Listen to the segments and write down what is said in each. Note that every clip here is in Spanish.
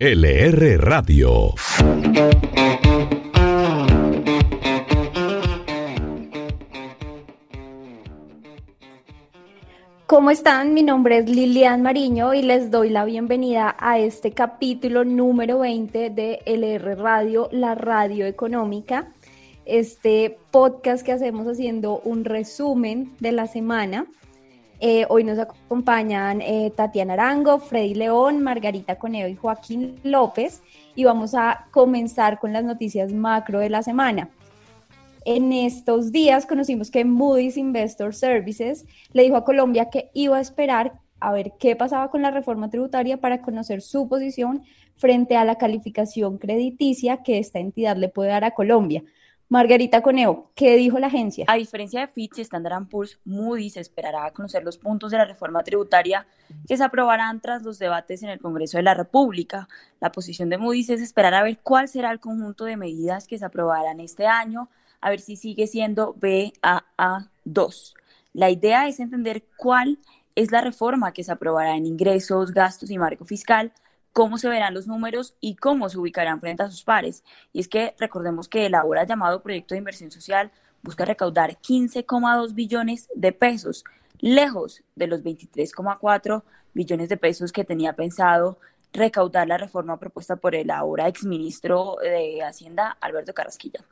LR Radio. ¿Cómo están? Mi nombre es Lilian Mariño y les doy la bienvenida a este capítulo número 20 de LR Radio, la radio económica. Este podcast que hacemos haciendo un resumen de la semana. Eh, hoy nos acompañan eh, Tatiana Arango, Freddy León, Margarita Coneo y Joaquín López y vamos a comenzar con las noticias macro de la semana. En estos días conocimos que Moody's Investor Services le dijo a Colombia que iba a esperar a ver qué pasaba con la reforma tributaria para conocer su posición frente a la calificación crediticia que esta entidad le puede dar a Colombia. Margarita Coneo, ¿qué dijo la agencia? A diferencia de Fitch Standard Poor's, Moody's esperará conocer los puntos de la reforma tributaria que se aprobarán tras los debates en el Congreso de la República. La posición de Moody's es esperar a ver cuál será el conjunto de medidas que se aprobarán este año, a ver si sigue siendo BAA2. La idea es entender cuál es la reforma que se aprobará en ingresos, gastos y marco fiscal cómo se verán los números y cómo se ubicarán frente a sus pares. Y es que recordemos que el ahora llamado proyecto de inversión social busca recaudar 15,2 billones de pesos, lejos de los 23,4 billones de pesos que tenía pensado recaudar la reforma propuesta por el ahora exministro de Hacienda, Alberto Carrasquilla.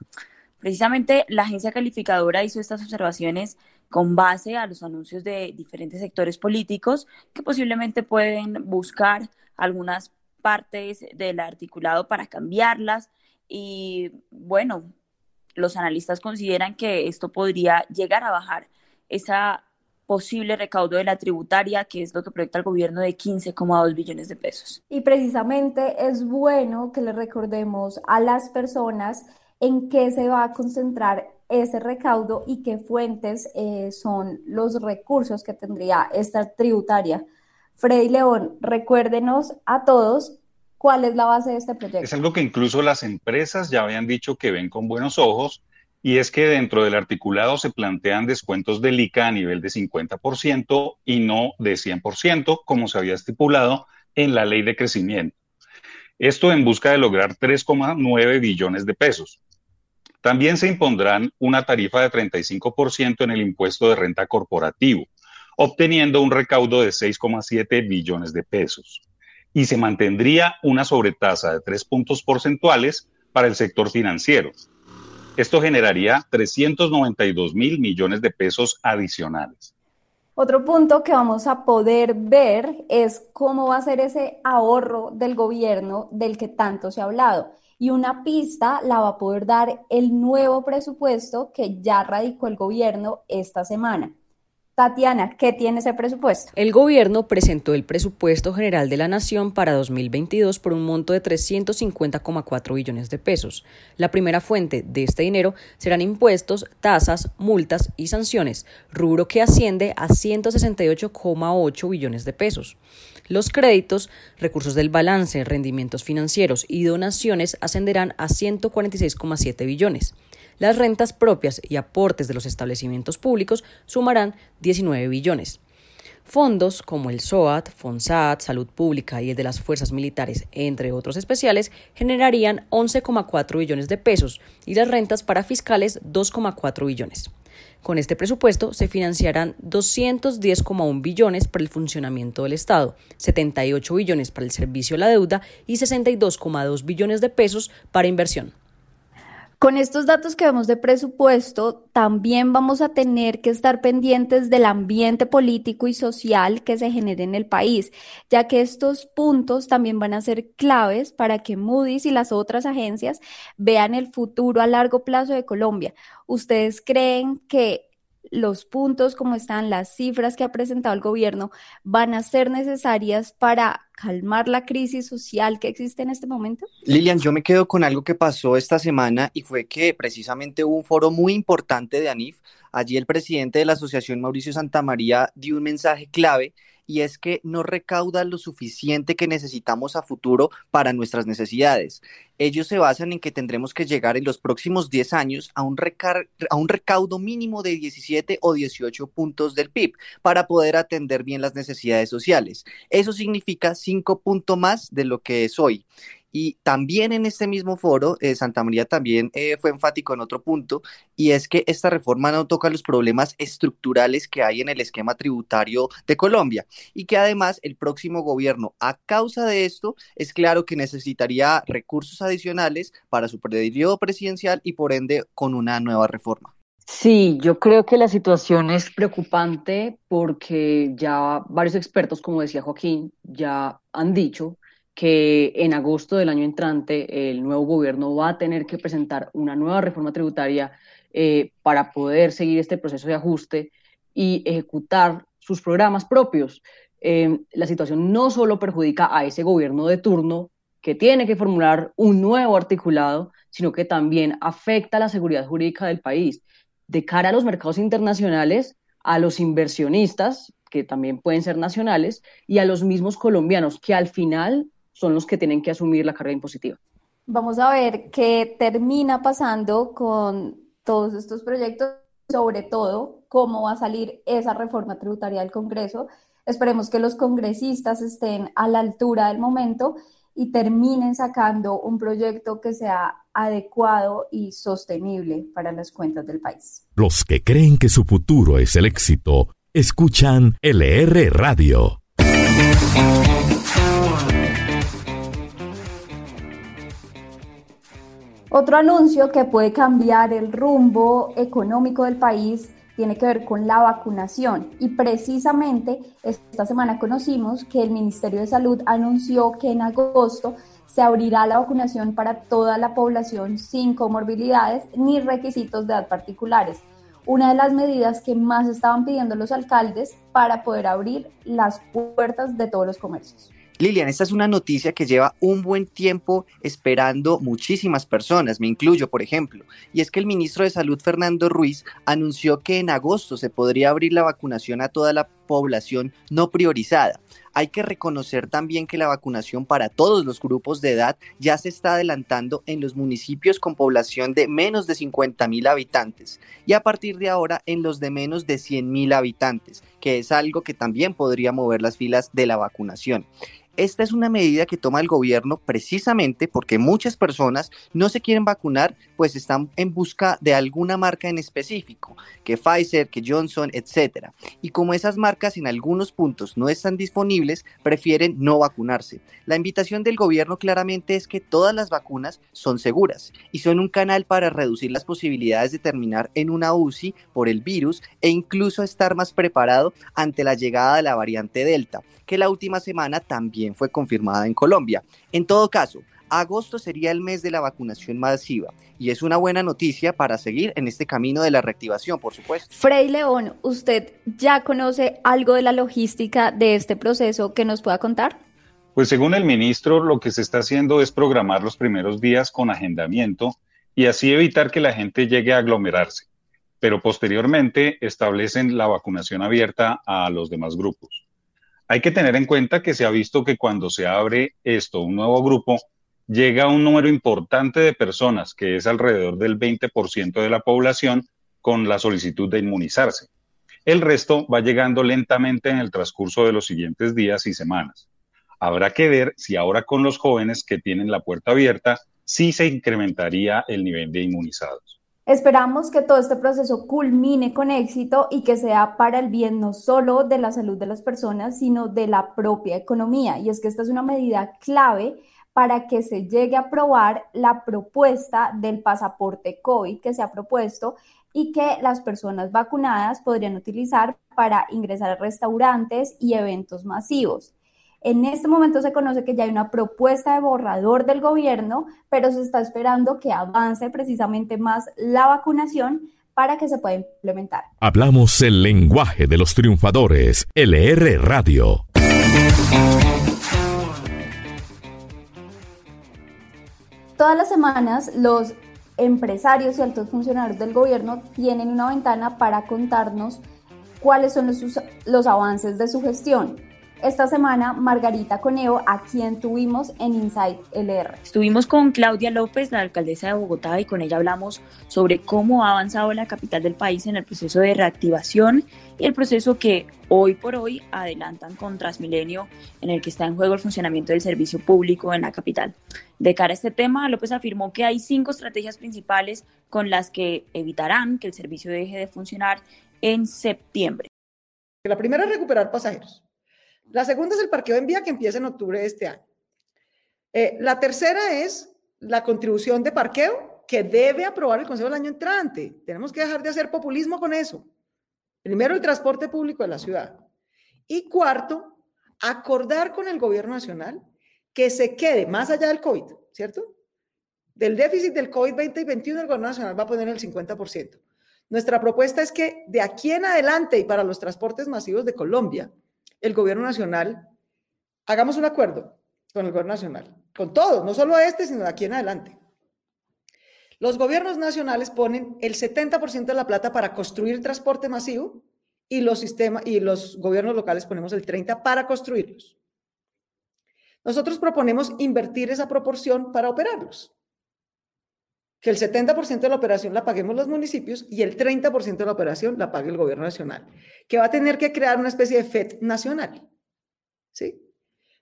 Precisamente la agencia calificadora hizo estas observaciones con base a los anuncios de diferentes sectores políticos que posiblemente pueden buscar algunas partes del articulado para cambiarlas y bueno, los analistas consideran que esto podría llegar a bajar esa posible recaudo de la tributaria, que es lo que proyecta el gobierno de 15,2 billones de pesos. Y precisamente es bueno que le recordemos a las personas en qué se va a concentrar ese recaudo y qué fuentes eh, son los recursos que tendría esta tributaria. Freddy León, recuérdenos a todos cuál es la base de este proyecto. Es algo que incluso las empresas ya habían dicho que ven con buenos ojos y es que dentro del articulado se plantean descuentos del ICA a nivel de 50% y no de 100%, como se había estipulado en la ley de crecimiento. Esto en busca de lograr 3,9 billones de pesos. También se impondrán una tarifa de 35% en el impuesto de renta corporativo, obteniendo un recaudo de 6,7 billones de pesos. Y se mantendría una sobretasa de 3 puntos porcentuales para el sector financiero. Esto generaría 392 mil millones de pesos adicionales. Otro punto que vamos a poder ver es cómo va a ser ese ahorro del gobierno del que tanto se ha hablado. Y una pista la va a poder dar el nuevo presupuesto que ya radicó el gobierno esta semana. Tatiana, ¿qué tiene ese presupuesto? El gobierno presentó el presupuesto general de la Nación para 2022 por un monto de 350,4 billones de pesos. La primera fuente de este dinero serán impuestos, tasas, multas y sanciones, rubro que asciende a 168,8 billones de pesos. Los créditos, recursos del balance, rendimientos financieros y donaciones ascenderán a 146,7 billones. Las rentas propias y aportes de los establecimientos públicos sumarán 19 billones. Fondos como el SOAT, FONSAT, Salud Pública y el de las Fuerzas Militares, entre otros especiales, generarían 11,4 billones de pesos y las rentas para fiscales 2,4 billones. Con este presupuesto se financiarán 210,1 billones para el funcionamiento del Estado, 78 billones para el servicio a la deuda y 62,2 billones de pesos para inversión. Con estos datos que vemos de presupuesto, también vamos a tener que estar pendientes del ambiente político y social que se genere en el país, ya que estos puntos también van a ser claves para que Moody's y las otras agencias vean el futuro a largo plazo de Colombia. ¿Ustedes creen que los puntos, como están las cifras que ha presentado el gobierno, van a ser necesarias para calmar la crisis social que existe en este momento? Lilian, yo me quedo con algo que pasó esta semana y fue que precisamente hubo un foro muy importante de ANIF. Allí el presidente de la asociación, Mauricio Santamaría, dio un mensaje clave y es que no recauda lo suficiente que necesitamos a futuro para nuestras necesidades. Ellos se basan en que tendremos que llegar en los próximos 10 años a un, a un recaudo mínimo de 17 o 18 puntos del PIB para poder atender bien las necesidades sociales. Eso significa 5 puntos más de lo que es hoy. Y también en este mismo foro, eh, Santa María también eh, fue enfático en otro punto, y es que esta reforma no toca los problemas estructurales que hay en el esquema tributario de Colombia, y que además el próximo gobierno, a causa de esto, es claro que necesitaría recursos adicionales para su periodo presidencial y por ende con una nueva reforma. Sí, yo creo que la situación es preocupante porque ya varios expertos, como decía Joaquín, ya han dicho que en agosto del año entrante el nuevo gobierno va a tener que presentar una nueva reforma tributaria eh, para poder seguir este proceso de ajuste y ejecutar sus programas propios. Em, la situación no solo perjudica a ese gobierno de turno que tiene que formular un nuevo articulado, sino que también afecta a la seguridad jurídica del país. De cara a los mercados internacionales, a los inversionistas, que también pueden ser nacionales, y a los mismos colombianos, que al final son los que tienen que asumir la carga impositiva. Vamos a ver qué termina pasando con todos estos proyectos, sobre todo cómo va a salir esa reforma tributaria del Congreso. Esperemos que los congresistas estén a la altura del momento y terminen sacando un proyecto que sea adecuado y sostenible para las cuentas del país. Los que creen que su futuro es el éxito, escuchan LR Radio. Otro anuncio que puede cambiar el rumbo económico del país tiene que ver con la vacunación y precisamente esta semana conocimos que el Ministerio de Salud anunció que en agosto se abrirá la vacunación para toda la población sin comorbilidades ni requisitos de edad particulares. Una de las medidas que más estaban pidiendo los alcaldes para poder abrir las puertas de todos los comercios. Lilian, esta es una noticia que lleva un buen tiempo esperando muchísimas personas, me incluyo, por ejemplo, y es que el ministro de Salud, Fernando Ruiz, anunció que en agosto se podría abrir la vacunación a toda la población no priorizada. Hay que reconocer también que la vacunación para todos los grupos de edad ya se está adelantando en los municipios con población de menos de 50 mil habitantes y a partir de ahora en los de menos de 100 mil habitantes, que es algo que también podría mover las filas de la vacunación. Esta es una medida que toma el gobierno precisamente porque muchas personas no se quieren vacunar, pues están en busca de alguna marca en específico, que Pfizer, que Johnson, etc. Y como esas marcas en algunos puntos no están disponibles, prefieren no vacunarse. La invitación del gobierno claramente es que todas las vacunas son seguras y son un canal para reducir las posibilidades de terminar en una UCI por el virus e incluso estar más preparado ante la llegada de la variante Delta, que la última semana también fue confirmada en Colombia. En todo caso, agosto sería el mes de la vacunación masiva y es una buena noticia para seguir en este camino de la reactivación, por supuesto. Frey León, ¿usted ya conoce algo de la logística de este proceso que nos pueda contar? Pues según el ministro, lo que se está haciendo es programar los primeros días con agendamiento y así evitar que la gente llegue a aglomerarse, pero posteriormente establecen la vacunación abierta a los demás grupos. Hay que tener en cuenta que se ha visto que cuando se abre esto, un nuevo grupo, llega un número importante de personas, que es alrededor del 20% de la población, con la solicitud de inmunizarse. El resto va llegando lentamente en el transcurso de los siguientes días y semanas. Habrá que ver si ahora con los jóvenes que tienen la puerta abierta, sí se incrementaría el nivel de inmunizados. Esperamos que todo este proceso culmine con éxito y que sea para el bien no solo de la salud de las personas, sino de la propia economía. Y es que esta es una medida clave para que se llegue a aprobar la propuesta del pasaporte COVID que se ha propuesto y que las personas vacunadas podrían utilizar para ingresar a restaurantes y eventos masivos. En este momento se conoce que ya hay una propuesta de borrador del gobierno, pero se está esperando que avance precisamente más la vacunación para que se pueda implementar. Hablamos el lenguaje de los triunfadores, LR Radio. Todas las semanas los empresarios y altos funcionarios del gobierno tienen una ventana para contarnos cuáles son los, los avances de su gestión esta semana Margarita Coneo, a quien tuvimos en Inside LR. Estuvimos con Claudia López, la alcaldesa de Bogotá, y con ella hablamos sobre cómo ha avanzado la capital del país en el proceso de reactivación y el proceso que hoy por hoy adelantan con Transmilenio, en el que está en juego el funcionamiento del servicio público en la capital. De cara a este tema, López afirmó que hay cinco estrategias principales con las que evitarán que el servicio deje de funcionar en septiembre. La primera es recuperar pasajeros. La segunda es el parqueo en vía que empieza en octubre de este año. Eh, la tercera es la contribución de parqueo que debe aprobar el Consejo el año entrante. Tenemos que dejar de hacer populismo con eso. Primero, el transporte público de la ciudad. Y cuarto, acordar con el gobierno nacional que se quede más allá del COVID, ¿cierto? Del déficit del COVID 20 y 21, el gobierno nacional va a poner el 50%. Nuestra propuesta es que de aquí en adelante y para los transportes masivos de Colombia, el gobierno nacional, hagamos un acuerdo con el gobierno nacional, con todos, no solo este, sino de aquí en adelante. Los gobiernos nacionales ponen el 70% de la plata para construir transporte masivo y los, sistemas, y los gobiernos locales ponemos el 30% para construirlos. Nosotros proponemos invertir esa proporción para operarlos. Que el 70% de la operación la paguemos los municipios y el 30% de la operación la pague el gobierno nacional, que va a tener que crear una especie de FED nacional. ¿Sí?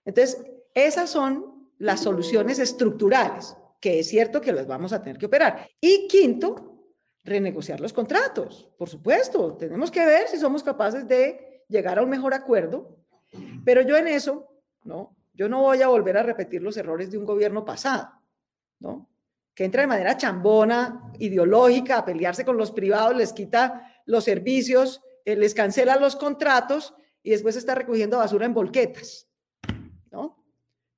Entonces, esas son las soluciones estructurales, que es cierto que las vamos a tener que operar. Y quinto, renegociar los contratos. Por supuesto, tenemos que ver si somos capaces de llegar a un mejor acuerdo, pero yo en eso, ¿no? Yo no voy a volver a repetir los errores de un gobierno pasado, ¿no? Que entra de manera chambona, ideológica, a pelearse con los privados, les quita los servicios, eh, les cancela los contratos y después está recogiendo basura en volquetas, ¿no?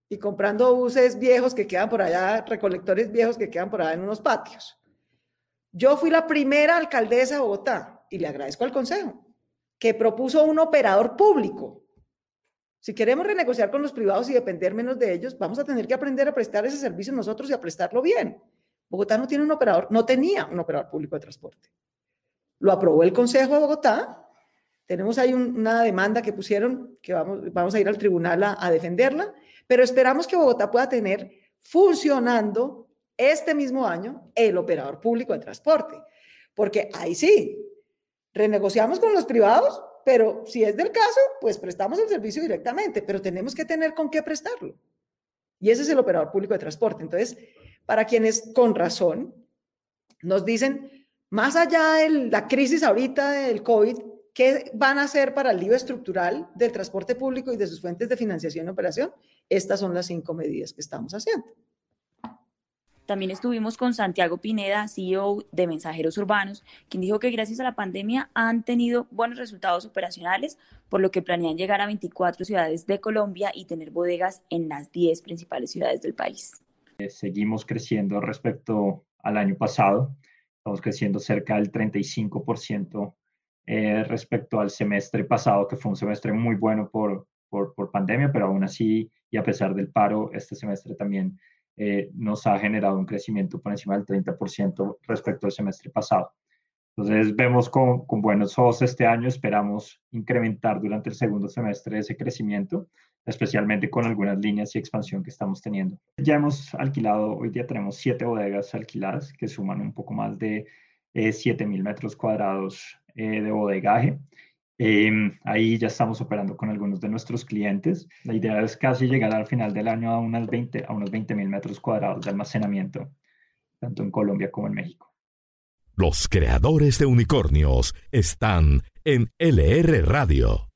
Y comprando buses viejos que quedan por allá, recolectores viejos que quedan por allá en unos patios. Yo fui la primera alcaldesa de Bogotá y le agradezco al Consejo que propuso un operador público. Si queremos renegociar con los privados y depender menos de ellos, vamos a tener que aprender a prestar ese servicio nosotros y a prestarlo bien. Bogotá no tiene un operador, no tenía un operador público de transporte. Lo aprobó el Consejo de Bogotá. Tenemos ahí una demanda que pusieron, que vamos, vamos a ir al tribunal a, a defenderla, pero esperamos que Bogotá pueda tener funcionando este mismo año el operador público de transporte, porque ahí sí, renegociamos con los privados, pero si es del caso, pues prestamos el servicio directamente, pero tenemos que tener con qué prestarlo. Y ese es el operador público de transporte. Entonces, para quienes con razón nos dicen, más allá de la crisis ahorita del COVID, ¿qué van a hacer para el lío estructural del transporte público y de sus fuentes de financiación y operación? Estas son las cinco medidas que estamos haciendo. También estuvimos con Santiago Pineda, CEO de Mensajeros Urbanos, quien dijo que gracias a la pandemia han tenido buenos resultados operacionales, por lo que planean llegar a 24 ciudades de Colombia y tener bodegas en las 10 principales ciudades del país. Eh, seguimos creciendo respecto al año pasado. Estamos creciendo cerca del 35% eh, respecto al semestre pasado, que fue un semestre muy bueno por, por, por, pandemia, pero aún así, y a pesar del paro, este semestre también eh, nos ha generado un crecimiento por encima del 30% respecto al semestre pasado. Entonces vemos con, con, buenos ojos este año, esperamos incrementar durante el segundo semestre ese crecimiento, especialmente con algunas líneas y expansión que estamos teniendo. Ya hemos alquilado, hoy día tenemos siete bodegas alquiladas que suman un poco más de eh, 7.000 metros cuadrados eh, de bodegaje. Eh, ahí ya estamos operando con algunos de nuestros clientes. La idea es casi llegar al final del año a, unas 20, a unos 20.000 metros cuadrados de almacenamiento, tanto en Colombia como en México. Los creadores de unicornios están en LR Radio.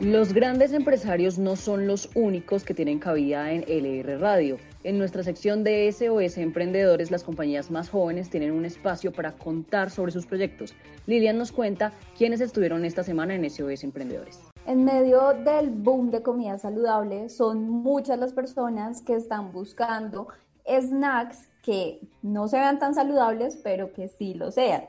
Los grandes empresarios no son los únicos que tienen cabida en LR Radio. En nuestra sección de SOS Emprendedores, las compañías más jóvenes tienen un espacio para contar sobre sus proyectos. Lilian nos cuenta quiénes estuvieron esta semana en SOS Emprendedores. En medio del boom de comida saludable, son muchas las personas que están buscando snacks que no se vean tan saludables, pero que sí lo sean.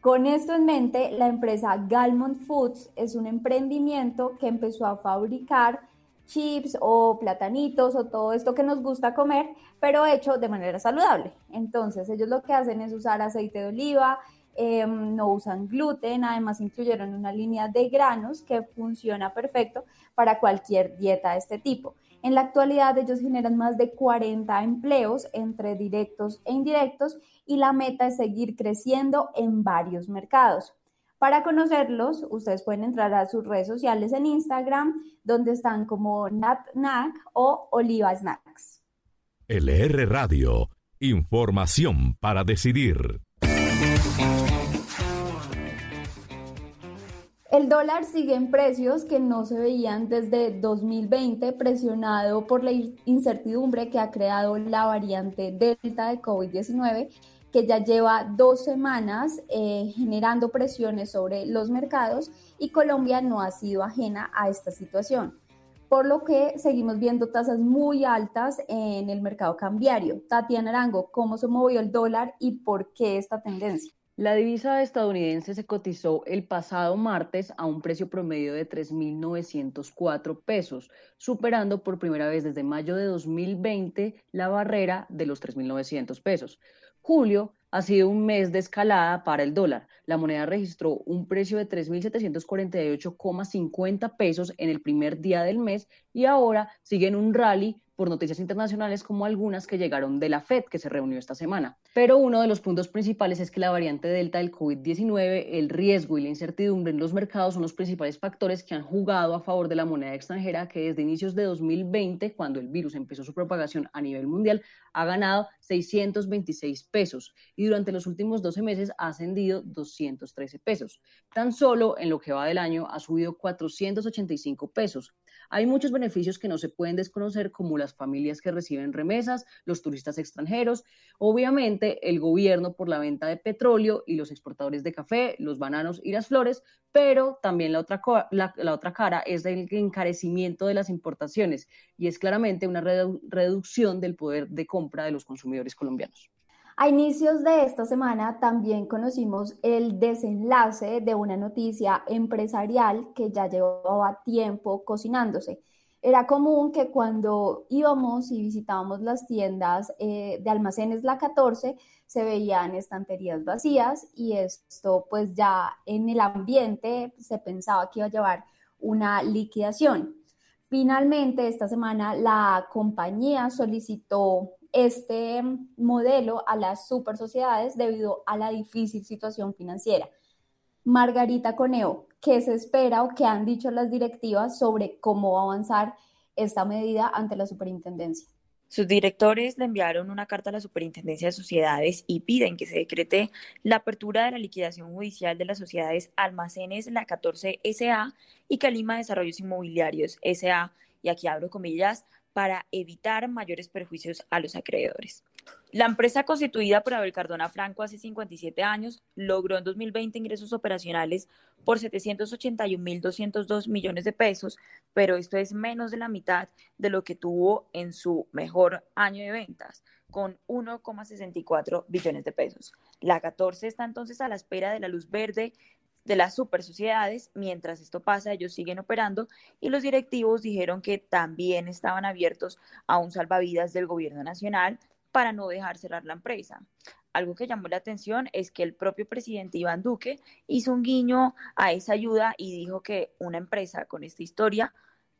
Con esto en mente, la empresa Galmont Foods es un emprendimiento que empezó a fabricar chips o platanitos o todo esto que nos gusta comer, pero hecho de manera saludable. Entonces, ellos lo que hacen es usar aceite de oliva, em, no usan gluten, además incluyeron una línea de granos que funciona perfecto para cualquier dieta de este tipo. En la actualidad ellos generan más de 40 empleos entre directos e indirectos y la meta es seguir creciendo en varios mercados. Para conocerlos, ustedes pueden entrar a sus redes sociales en Instagram, donde están como NatNac o Oliva Snacks. LR Radio, información para decidir. El dólar sigue en precios que no se veían desde 2020, presionado por la incertidumbre que ha creado la variante Delta de COVID-19, que ya lleva dos semanas eh, generando presiones sobre los mercados y Colombia no ha sido ajena a esta situación. Por lo que seguimos viendo tasas muy altas en el mercado cambiario. Tatiana Arango, ¿cómo se movió el dólar y por qué esta tendencia? La divisa estadounidense se cotizó el pasado martes a un precio promedio de 3.904 pesos, superando por primera vez desde mayo de 2020 la barrera de los 3.900 pesos. Julio ha sido un mes de escalada para el dólar. La moneda registró un precio de 3.748,50 pesos en el primer día del mes y ahora sigue en un rally por noticias internacionales como algunas que llegaron de la Fed que se reunió esta semana. Pero uno de los puntos principales es que la variante Delta del COVID-19, el riesgo y la incertidumbre en los mercados son los principales factores que han jugado a favor de la moneda extranjera que desde inicios de 2020, cuando el virus empezó su propagación a nivel mundial, ha ganado 626 pesos y durante los últimos 12 meses ha ascendido 213 pesos. Tan solo en lo que va del año ha subido 485 pesos. Hay muchos beneficios que no se pueden desconocer, como las familias que reciben remesas, los turistas extranjeros, obviamente el gobierno por la venta de petróleo y los exportadores de café, los bananos y las flores, pero también la otra, cara es el encarecimiento de las importaciones y es claramente una reducción del poder de compra de los consumidores colombianos. A inicios de esta semana también conocimos el desenlace de una noticia empresarial que ya llevaba tiempo cocinándose. Era común que cuando íbamos y visitábamos las tiendas eh, de almacenes La 14 se veían estanterías vacías y esto pues ya en el ambiente se pensaba que iba a llevar una liquidación. Finalmente, esta semana la compañía solicitó este modelo a las super sociedades debido a la difícil situación financiera. Margarita Coneo, ¿qué se espera o qué han dicho las directivas sobre cómo va a avanzar esta medida ante la superintendencia? Sus directores le enviaron una carta a la Superintendencia de Sociedades y piden que se decrete la apertura de la liquidación judicial de las sociedades Almacenes La 14 SA y Calima Desarrollos Inmobiliarios SA, y aquí abro comillas, para evitar mayores perjuicios a los acreedores. La empresa constituida por Abel Cardona Franco hace 57 años logró en 2020 ingresos operacionales por 781.202 millones de pesos, pero esto es menos de la mitad de lo que tuvo en su mejor año de ventas, con 1,64 billones de pesos. La 14 está entonces a la espera de la luz verde de las super sociedades. Mientras esto pasa, ellos siguen operando y los directivos dijeron que también estaban abiertos a un salvavidas del gobierno nacional para no dejar cerrar la empresa. Algo que llamó la atención es que el propio presidente Iván Duque hizo un guiño a esa ayuda y dijo que una empresa con esta historia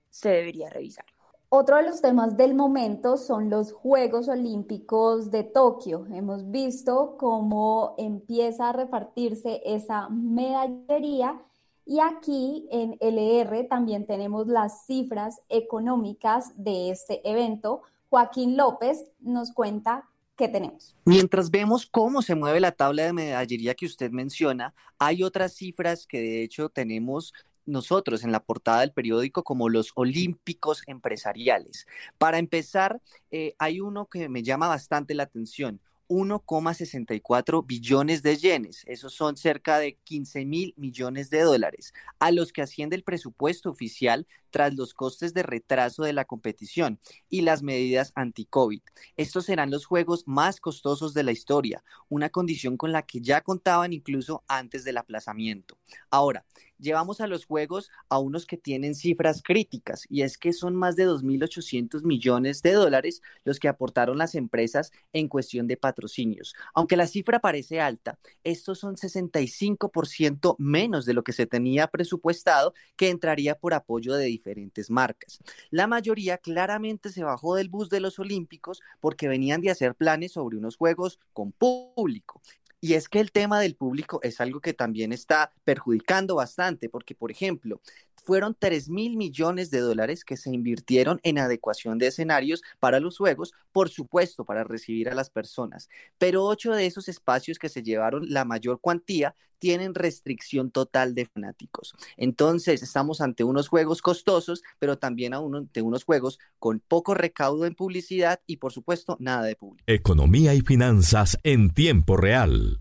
se debería revisar. Otro de los temas del momento son los Juegos Olímpicos de Tokio. Hemos visto cómo empieza a repartirse esa medallería y aquí en LR también tenemos las cifras económicas de este evento. Joaquín López nos cuenta qué tenemos. Mientras vemos cómo se mueve la tabla de medallería que usted menciona, hay otras cifras que de hecho tenemos nosotros en la portada del periódico como los olímpicos empresariales. Para empezar, eh, hay uno que me llama bastante la atención. 1,64 billones de yenes, esos son cerca de 15 mil millones de dólares, a los que asciende el presupuesto oficial tras los costes de retraso de la competición y las medidas anti-COVID. Estos serán los juegos más costosos de la historia, una condición con la que ya contaban incluso antes del aplazamiento. Ahora, llevamos a los juegos a unos que tienen cifras críticas y es que son más de 2.800 millones de dólares los que aportaron las empresas en cuestión de patrocinios. Aunque la cifra parece alta, estos son 65% menos de lo que se tenía presupuestado que entraría por apoyo de diferentes marcas. La mayoría claramente se bajó del bus de los Olímpicos porque venían de hacer planes sobre unos juegos con público y es que el tema del público es algo que también está perjudicando bastante, porque, por ejemplo, fueron 3 mil millones de dólares que se invirtieron en adecuación de escenarios para los juegos, por supuesto, para recibir a las personas. Pero ocho de esos espacios que se llevaron la mayor cuantía tienen restricción total de fanáticos. Entonces, estamos ante unos juegos costosos, pero también ante unos juegos con poco recaudo en publicidad y, por supuesto, nada de público. Economía y finanzas en tiempo real.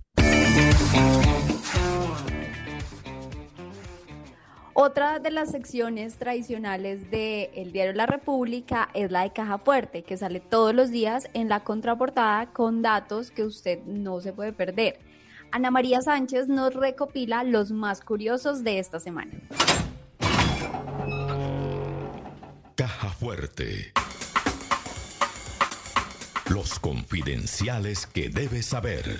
Otra de las secciones tradicionales del diario La República es la de Caja Fuerte, que sale todos los días en la contraportada con datos que usted no se puede perder. Ana María Sánchez nos recopila los más curiosos de esta semana. Caja Fuerte. Los confidenciales que debes saber.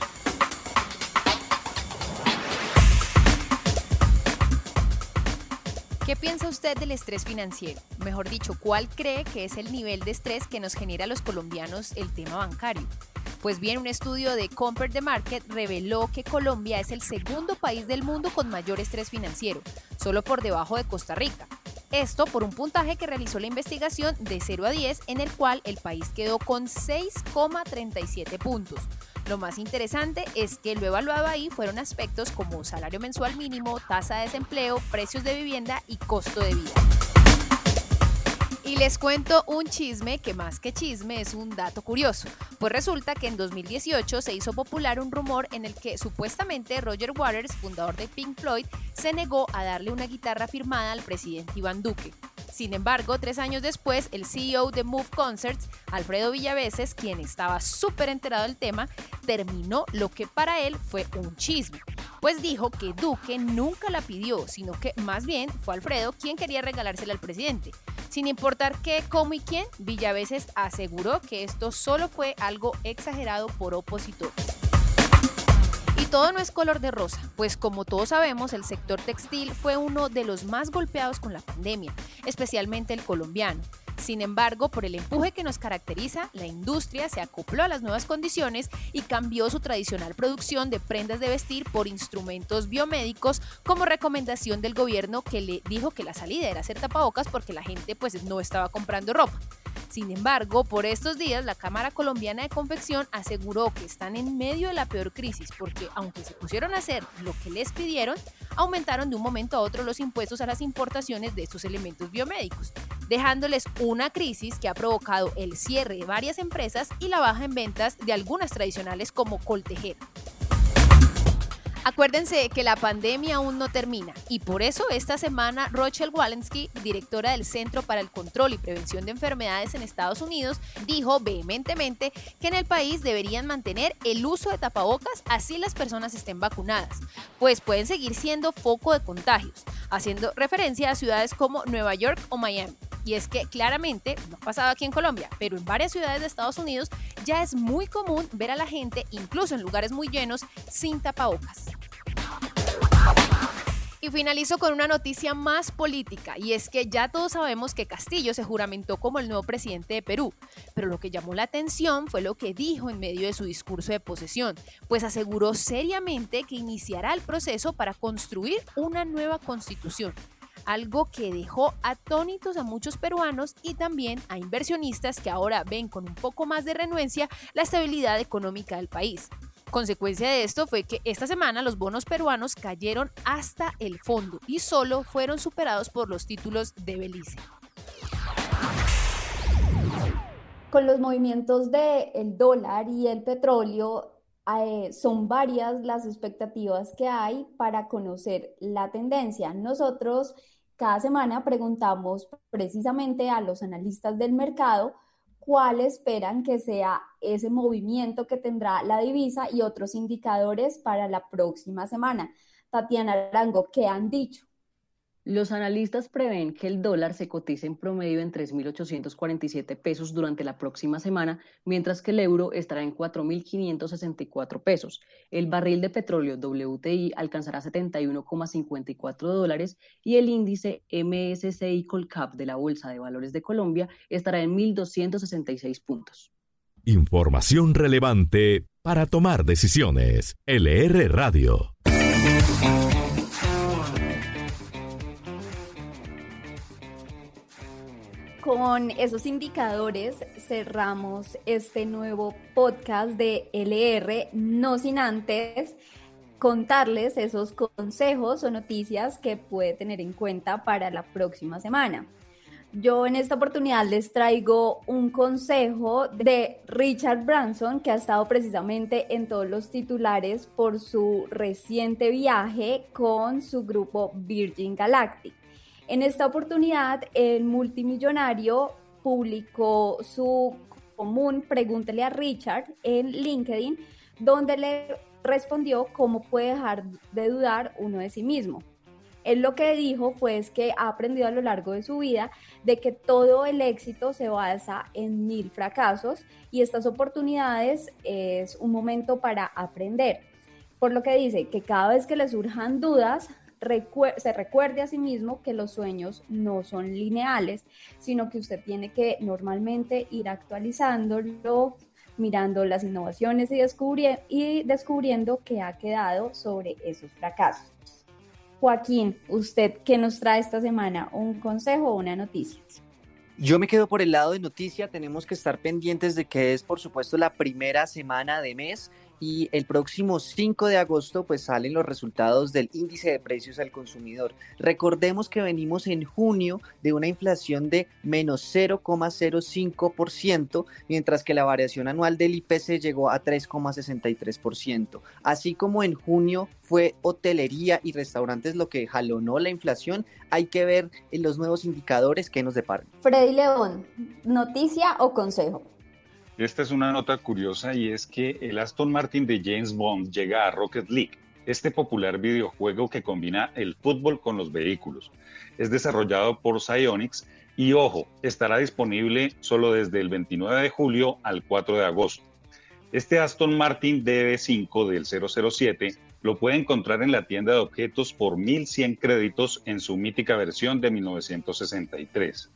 ¿Qué piensa usted del estrés financiero? Mejor dicho, ¿cuál cree que es el nivel de estrés que nos genera a los colombianos el tema bancario? Pues bien, un estudio de Compare the Market reveló que Colombia es el segundo país del mundo con mayor estrés financiero, solo por debajo de Costa Rica. Esto por un puntaje que realizó la investigación de 0 a 10, en el cual el país quedó con 6,37 puntos. Lo más interesante es que lo evaluado ahí fueron aspectos como salario mensual mínimo, tasa de desempleo, precios de vivienda y costo de vida. Y les cuento un chisme que más que chisme es un dato curioso. Pues resulta que en 2018 se hizo popular un rumor en el que supuestamente Roger Waters, fundador de Pink Floyd, se negó a darle una guitarra firmada al presidente Iván Duque. Sin embargo, tres años después, el CEO de Move Concerts, Alfredo Villaveses, quien estaba súper enterado del tema, terminó lo que para él fue un chisme. Pues dijo que Duque nunca la pidió, sino que más bien fue Alfredo quien quería regalársela al presidente. Sin importar qué, cómo y quién, Villaveses aseguró que esto solo fue algo exagerado por opositores. Y todo no es color de rosa, pues como todos sabemos, el sector textil fue uno de los más golpeados con la pandemia, especialmente el colombiano. Sin embargo, por el empuje que nos caracteriza, la industria se acopló a las nuevas condiciones y cambió su tradicional producción de prendas de vestir por instrumentos biomédicos como recomendación del gobierno que le dijo que la salida era hacer tapabocas porque la gente pues no estaba comprando ropa. Sin embargo, por estos días la Cámara Colombiana de Confección aseguró que están en medio de la peor crisis porque aunque se pusieron a hacer lo que les pidieron, aumentaron de un momento a otro los impuestos a las importaciones de estos elementos biomédicos, dejándoles una crisis que ha provocado el cierre de varias empresas y la baja en ventas de algunas tradicionales como Coltejera. Acuérdense que la pandemia aún no termina y por eso esta semana Rochelle Walensky, directora del Centro para el Control y Prevención de Enfermedades en Estados Unidos, dijo vehementemente que en el país deberían mantener el uso de tapabocas así las personas estén vacunadas, pues pueden seguir siendo foco de contagios, haciendo referencia a ciudades como Nueva York o Miami. Y es que claramente, no ha pasado aquí en Colombia, pero en varias ciudades de Estados Unidos ya es muy común ver a la gente, incluso en lugares muy llenos, sin tapabocas. Y finalizo con una noticia más política, y es que ya todos sabemos que Castillo se juramentó como el nuevo presidente de Perú, pero lo que llamó la atención fue lo que dijo en medio de su discurso de posesión, pues aseguró seriamente que iniciará el proceso para construir una nueva constitución algo que dejó atónitos a muchos peruanos y también a inversionistas que ahora ven con un poco más de renuencia la estabilidad económica del país. Consecuencia de esto fue que esta semana los bonos peruanos cayeron hasta el fondo y solo fueron superados por los títulos de Belice. Con los movimientos del dólar y el petróleo, eh, son varias las expectativas que hay para conocer la tendencia. Nosotros cada semana preguntamos precisamente a los analistas del mercado cuál esperan que sea ese movimiento que tendrá la divisa y otros indicadores para la próxima semana. Tatiana Arango, ¿qué han dicho? Los analistas prevén que el dólar se cotice en promedio en 3.847 pesos durante la próxima semana, mientras que el euro estará en 4.564 pesos. El barril de petróleo WTI alcanzará 71,54 dólares y el índice MSCI Colcap de la Bolsa de Valores de Colombia estará en 1.266 puntos. Información relevante para tomar decisiones. LR Radio. Con esos indicadores cerramos este nuevo podcast de LR, no sin antes contarles esos consejos o noticias que puede tener en cuenta para la próxima semana. Yo en esta oportunidad les traigo un consejo de Richard Branson, que ha estado precisamente en todos los titulares por su reciente viaje con su grupo Virgin Galactic. En esta oportunidad, el multimillonario publicó su común Pregúntele a Richard en LinkedIn, donde le respondió cómo puede dejar de dudar uno de sí mismo. Él lo que dijo fue que ha aprendido a lo largo de su vida de que todo el éxito se basa en mil fracasos y estas oportunidades es un momento para aprender. Por lo que dice que cada vez que le surjan dudas, se recuerde a sí mismo que los sueños no son lineales, sino que usted tiene que normalmente ir actualizándolo, mirando las innovaciones y, y descubriendo qué ha quedado sobre esos fracasos. Joaquín, ¿usted qué nos trae esta semana? ¿Un consejo o una noticia? Yo me quedo por el lado de noticia, tenemos que estar pendientes de que es por supuesto la primera semana de mes y el próximo 5 de agosto pues salen los resultados del índice de precios al consumidor. Recordemos que venimos en junio de una inflación de menos 0,05%, mientras que la variación anual del IPC llegó a 3,63%. Así como en junio fue hotelería y restaurantes lo que jalonó la inflación, hay que ver los nuevos indicadores que nos deparan. Freddy León, noticia o consejo. Esta es una nota curiosa y es que el Aston Martin de James Bond llega a Rocket League, este popular videojuego que combina el fútbol con los vehículos. Es desarrollado por Psyonix y ojo, estará disponible solo desde el 29 de julio al 4 de agosto. Este Aston Martin DB5 del 007 lo puede encontrar en la tienda de objetos por 1100 créditos en su mítica versión de 1963.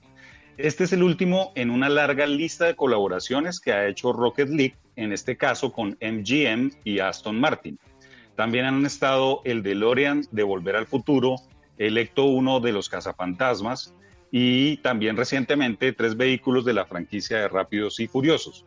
Este es el último en una larga lista de colaboraciones que ha hecho Rocket League, en este caso con MGM y Aston Martin. También han estado el DeLorean de Volver al Futuro, el Ecto 1 de los Cazafantasmas y también recientemente tres vehículos de la franquicia de Rápidos y Furiosos.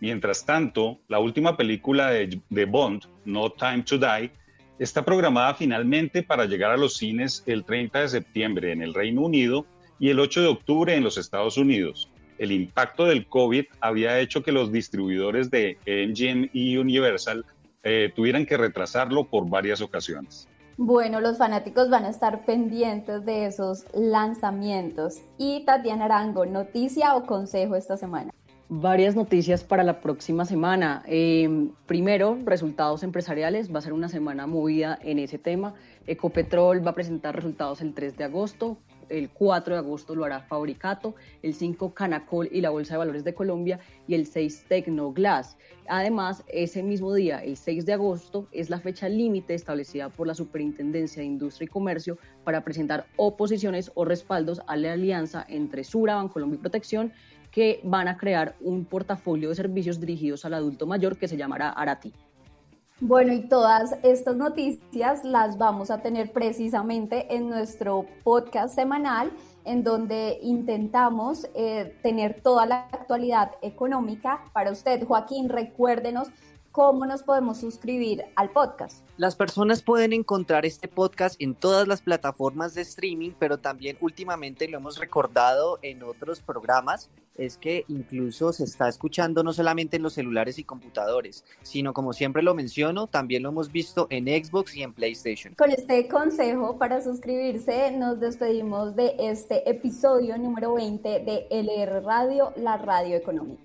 Mientras tanto, la última película de, de Bond, No Time to Die, está programada finalmente para llegar a los cines el 30 de septiembre en el Reino Unido y el 8 de octubre en los Estados Unidos. El impacto del COVID había hecho que los distribuidores de Engine y Universal eh, tuvieran que retrasarlo por varias ocasiones. Bueno, los fanáticos van a estar pendientes de esos lanzamientos. Y Tatiana Arango, noticia o consejo esta semana. Varias noticias para la próxima semana. Em, primero, resultados empresariales. Va a ser una semana movida en ese tema. Ecopetrol va a presentar resultados el 3 de agosto el 4 de agosto lo hará Fabricato, el 5 Canacol y la Bolsa de Valores de Colombia y el 6 Tecnoglass. Además, ese mismo día, el 6 de agosto, es la fecha límite establecida por la Superintendencia de Industria y Comercio para presentar oposiciones o respaldos a la alianza entre Sura, Bancolombia y Protección que van a crear un portafolio de servicios dirigidos al adulto mayor que se llamará Arati. Bueno, y todas estas noticias las vamos a tener precisamente en nuestro podcast semanal, en donde intentamos eh, tener toda la actualidad económica para usted. Joaquín, recuérdenos ¿cómo nos podemos suscribir al podcast? Las personas pueden encontrar este podcast en todas las plataformas de streaming, pero también últimamente lo hemos recordado en otros programas, es que incluso se está escuchando no solamente en los celulares y computadores, sino como siempre lo menciono, también lo hemos visto en Xbox y en PlayStation. Con este consejo para suscribirse, nos despedimos de este episodio número 20 de LR Radio, la radio económica.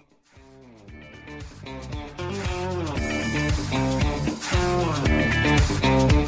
Thank you.